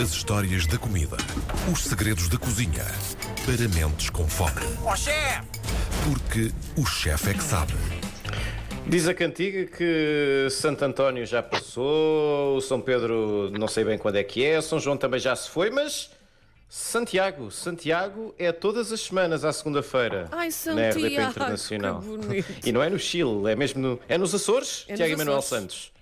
As histórias da comida. Os segredos da cozinha. Para mentes com fome. Ó chefe! Porque o chefe é que sabe. Diz a cantiga que Santo António já passou, o São Pedro não sei bem quando é que é, São João também já se foi, mas Santiago, Santiago é todas as semanas à segunda-feira Ai, na Santiago, RDP Internacional. que bonito. E não é no Chile, é mesmo no, é nos Açores, É nos Tiago Emanuel Açores. Santos.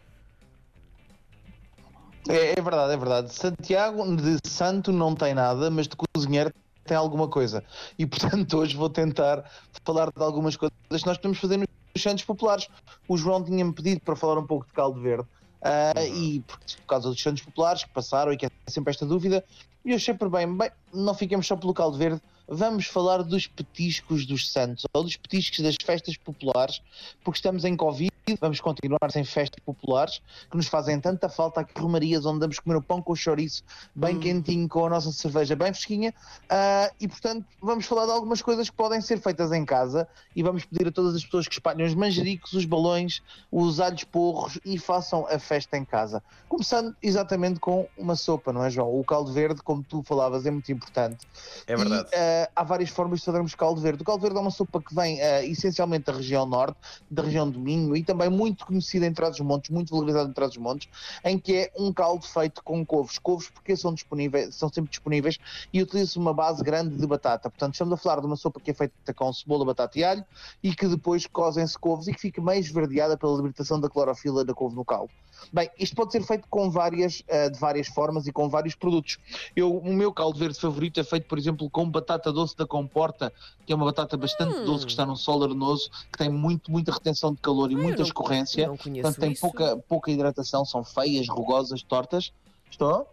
É, é verdade, é verdade. Santiago de santo não tem nada, mas de cozinheiro tem alguma coisa. E portanto hoje vou tentar falar de algumas coisas que nós podemos fazer nos Santos Populares. O João tinha-me pedido para falar um pouco de caldo verde. ah, E por, por causa dos Santos Populares que passaram e que é sempre esta dúvida, e eu por bem, bem, não fiquemos só pelo caldo verde, vamos falar dos petiscos dos Santos, ou dos petiscos das festas populares, porque estamos em Covid, vamos continuar sem festas populares, que nos fazem tanta falta aqui romarias onde damos comer o pão com o chouriço bem quentinho, com a nossa cerveja bem fresquinha, ah, e portanto vamos falar de algumas coisas que podem ser feitas em casa e vamos pedir a todas as pessoas que espalhem os manjericos, os balões, os alhos porros e façam a festa em casa. Começando exatamente com uma sopa, não é João? O caldo verde, como tu falavas, é muito importante. É verdade. E, eh, há várias formas de fazermos caldo verde. O caldo verde é uma sopa que vem eh, essencialmente da região norte, da região do Minho e também muito conhecida em Trás-os-Montes, muito valorizada em Trás-os-Montes, em que é um caldo feito com couves. Couves porque são disponíveis, são sempre disponíveis e utiliza-se uma base grande de batata. Portanto, estamos a falar de uma sopa que é feita com cebola, batata e alho e que depois cozem-se couves e que fica meio esverdeada pela libertação da clorofila da couve no caldo. Bem, isto pode ser feito com várias, eh, de várias formas e com vários produtos. Eu, o meu caldo verde favorito é feito, por exemplo, com batata doce da Comporta, que é uma batata bastante doce que está num solo arenoso, que tem muito, muita retenção de calor e Ah, conheço Portanto, tem isso. pouca, pouca hidratação, são feias, rugosas, tortas. Estou?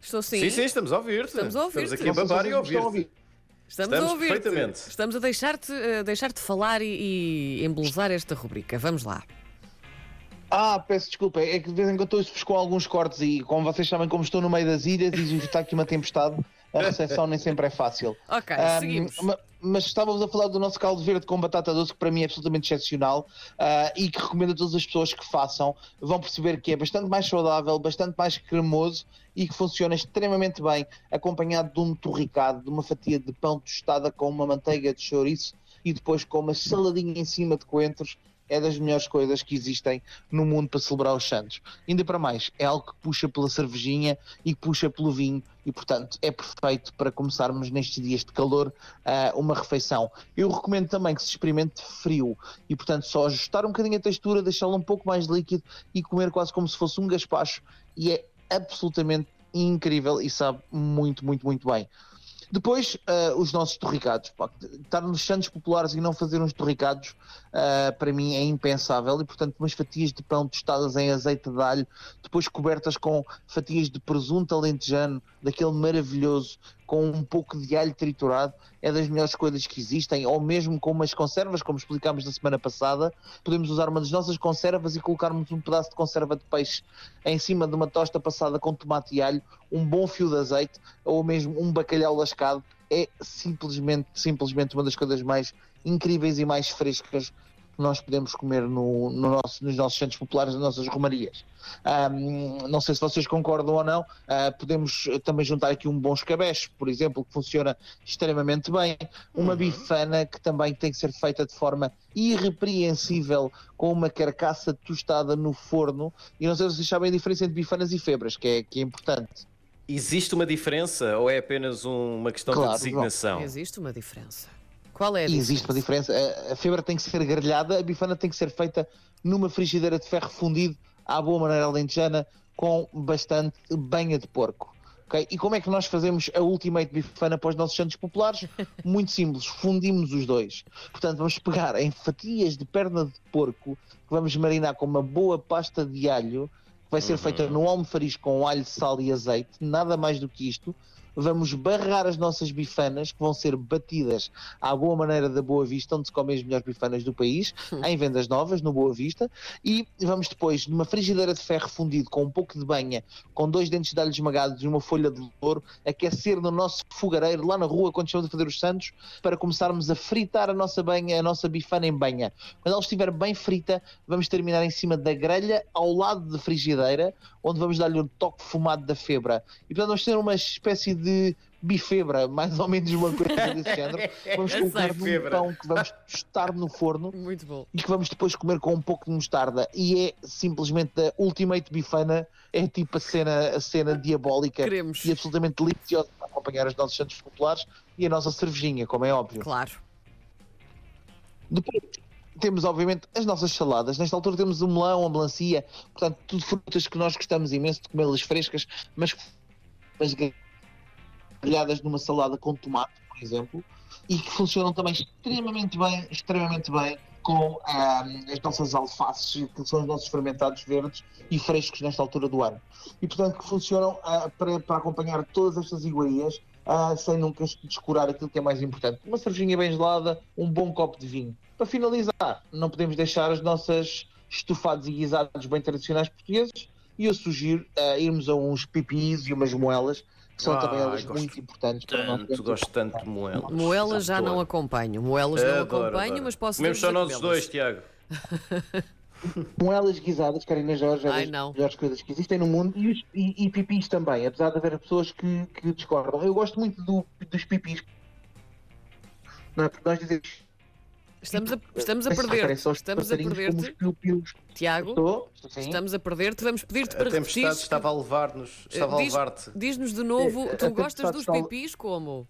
Estou sim. Sim, sim, estamos a ouvir-te. Estamos a ouvir-te. Estamos aqui a babar e a ouvir-te. Estamos, Estamos a ouvir perfeitamente. Estamos a deixar-te eh, deixar-te falar e, e embelezar esta rubrica. Vamos lá. Ah, peço desculpa, é que de vez em quando estou com alguns cortes e, como vocês sabem, como estou no meio das ilhas e está aqui uma tempestade, a recepção nem sempre é fácil. Ok, Ahm, seguimos. ma- mas estávamos a falar do nosso caldo verde com batata doce, que para mim é absolutamente excepcional ah, e que recomendo a todas as pessoas que façam. Vão perceber que é bastante mais saudável, bastante mais cremoso e que funciona extremamente bem, acompanhado de um torricado, de uma fatia de pão tostada com uma manteiga de chouriço e depois com uma saladinha em cima de coentros. É das melhores coisas que existem no mundo para celebrar os santos. Ainda para mais, é algo que puxa pela cervejinha e puxa pelo vinho e, portanto, é perfeito para começarmos nestes dias de calor ah, uma refeição. Eu recomendo também que se experimente frio e, portanto, só ajustar um bocadinho a textura, deixá-lo um pouco mais líquido e comer quase como se fosse um gaspacho e é absolutamente incrível e sabe muito, muito, muito bem. Depois, ah, os nossos torricados. Estar nos Santos Populares e não fazer uns torricados, ah, para mim é impensável. E, portanto, umas fatias de pão tostadas em azeite de alho, depois cobertas com fatias de presunto alentejano, daquele maravilhoso, com um pouco de alho triturado, é das melhores coisas que existem. Ou mesmo com umas conservas, como explicámos na semana passada, podemos usar uma das nossas conservas e colocarmos um pedaço de conserva de peixe em cima de uma tosta passada com tomate e alho, um bom fio de azeite ou mesmo um bacalhau lascado. É simplesmente, simplesmente uma das coisas mais incríveis e mais frescas que nós podemos comer no, no nosso- nos nossos centros populares, nas nossas romarias. Ahm, não sei se vocês concordam ou não, ah, podemos também juntar aqui um bom escabeche, por exemplo, que funciona extremamente bem, uma bifana que também tem que ser feita de forma irrepreensível com uma carcaça tostada no forno, e não sei se vocês sabem a diferença entre bifanas e febras, que é, que é importante. Existe uma diferença ou é apenas um- uma questão Claro, de designação? Existe uma diferença. Qual é a existe uma diferença. A- A febra tem que ser grelhada, a bifana tem que ser feita numa frigideira de ferro fundido à boa maneira alentejana com bastante banha de porco. ok? E como é que nós fazemos a ultimate bifana para os nossos santos populares? Muito simples, fundimos os dois. Portanto, vamos pegar em fatias de perna de porco que vamos marinar com uma boa pasta de alho, que vai ser feita no almofariz com alho, sal e azeite, nada mais do que isto. Vamos barrar as nossas bifanas, que vão ser batidas à boa maneira da Boa Vista, onde se comem as melhores bifanas do país, em vendas novas, no Boa Vista, e vamos depois, numa frigideira de ferro fundido, com um pouco de banha, com dois dentes de alho esmagados e uma folha de louro, aquecer no nosso fogareiro, lá na rua, quando estamos a fazer os santos, para começarmos a fritar a nossa banha, a nossa bifana em banha. Quando ela estiver bem frita, vamos terminar em cima da grelha, ao lado da frigideira, onde vamos dar-lhe um toque fumado da febra. E portanto vamos ter uma espécie de bifebra, mais ou menos uma coisa desse género. Vamos colocar num febra. pão que vamos tostar no forno Muito bom. e que vamos depois comer com um pouco de mostarda. E é simplesmente da Ultimate Bifana, é tipo a cena, a cena diabólica Queremos. e absolutamente deliciosa para acompanhar os nossos santos populares e a nossa cervejinha, como é óbvio. Claro. Depois temos, obviamente, as nossas saladas. Nesta altura temos o melão, a melancia, portanto, tudo frutas que nós gostamos imenso de comê-las frescas, mas mas grelhadas numa salada com tomate, por exemplo, e que funcionam também extremamente bem, extremamente bem com as nossas alfaces, que são os nossos fermentados verdes e frescos nesta altura do ano. E, portanto, que funcionam ah, para, para acompanhar todas estas iguarias ah, sem nunca descurar aquilo que é mais importante. Uma cervejinha bem gelada, um bom copo de vinho. Para finalizar, não podemos deixar as nossas estofados e guisados bem tradicionais portugueses e eu sugiro ah, irmos a uns pipis e umas moelas, que são Ai, também elas muito importantes para nós. Tanto, gosto tanto de moelas. Moelas já não acompanho. Moelas não Adoro, acompanho, adoro. mas posso Comemos só nós dois, Tiago. Moelas guisadas, Karina Jorge, é Ai, das não. melhores coisas que existem no mundo e, os, e, e pipis também, apesar de haver pessoas que, que discordam. Eu gosto muito do- dos pipis. Não é? Porque nós dizemos. Estamos a, estamos a Parece- perder-te. Estamos a perder-te. Tiago, Estou? Estou estamos a perder-te. Vamos pedir-te para A tempestade repetir. estava a levar-nos, estava a Diz- levar-te. Diz-nos de novo, Eh, tu a gostas dos pipis como?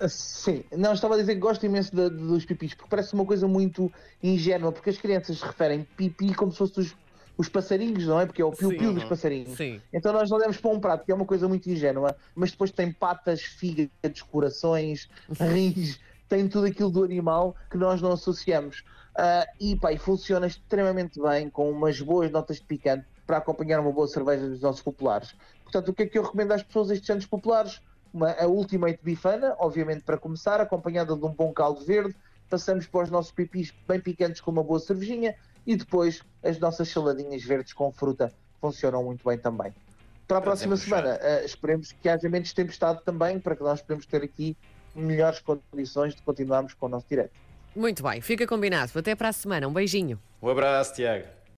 Ah, Sim, não, estava a dizer que gosto imenso de- de- dos pipis, porque parece uma coisa muito ingênua, porque as crianças referem pipi como se fossem os, os passarinhos, não é? Porque é o piu-piu dos passarinhos. Sim. Então nós olhamos para um prato que é uma coisa muito ingênua, mas depois tem patas, fígados, corações, rins, tem tudo aquilo do animal que nós não associamos. Ah, e pá, e funciona extremamente bem, com umas boas notas de picante, para acompanhar uma boa cerveja dos nossos populares. Portanto, o que é que eu recomendo às pessoas estes anos populares? Uma, a Ultimate Bifana, obviamente para começar, acompanhada de um bom caldo verde, passamos para os nossos pipis bem picantes com uma boa cervejinha e depois as nossas saladinhas verdes com fruta funcionam muito bem também. Para a próxima semana, eh, esperemos que haja menos tempestade também, para que nós podemos ter aqui melhores condições de continuarmos com o nosso direto. Muito bem, fica combinado. Até para a semana. Um beijinho. Um abraço, Tiago.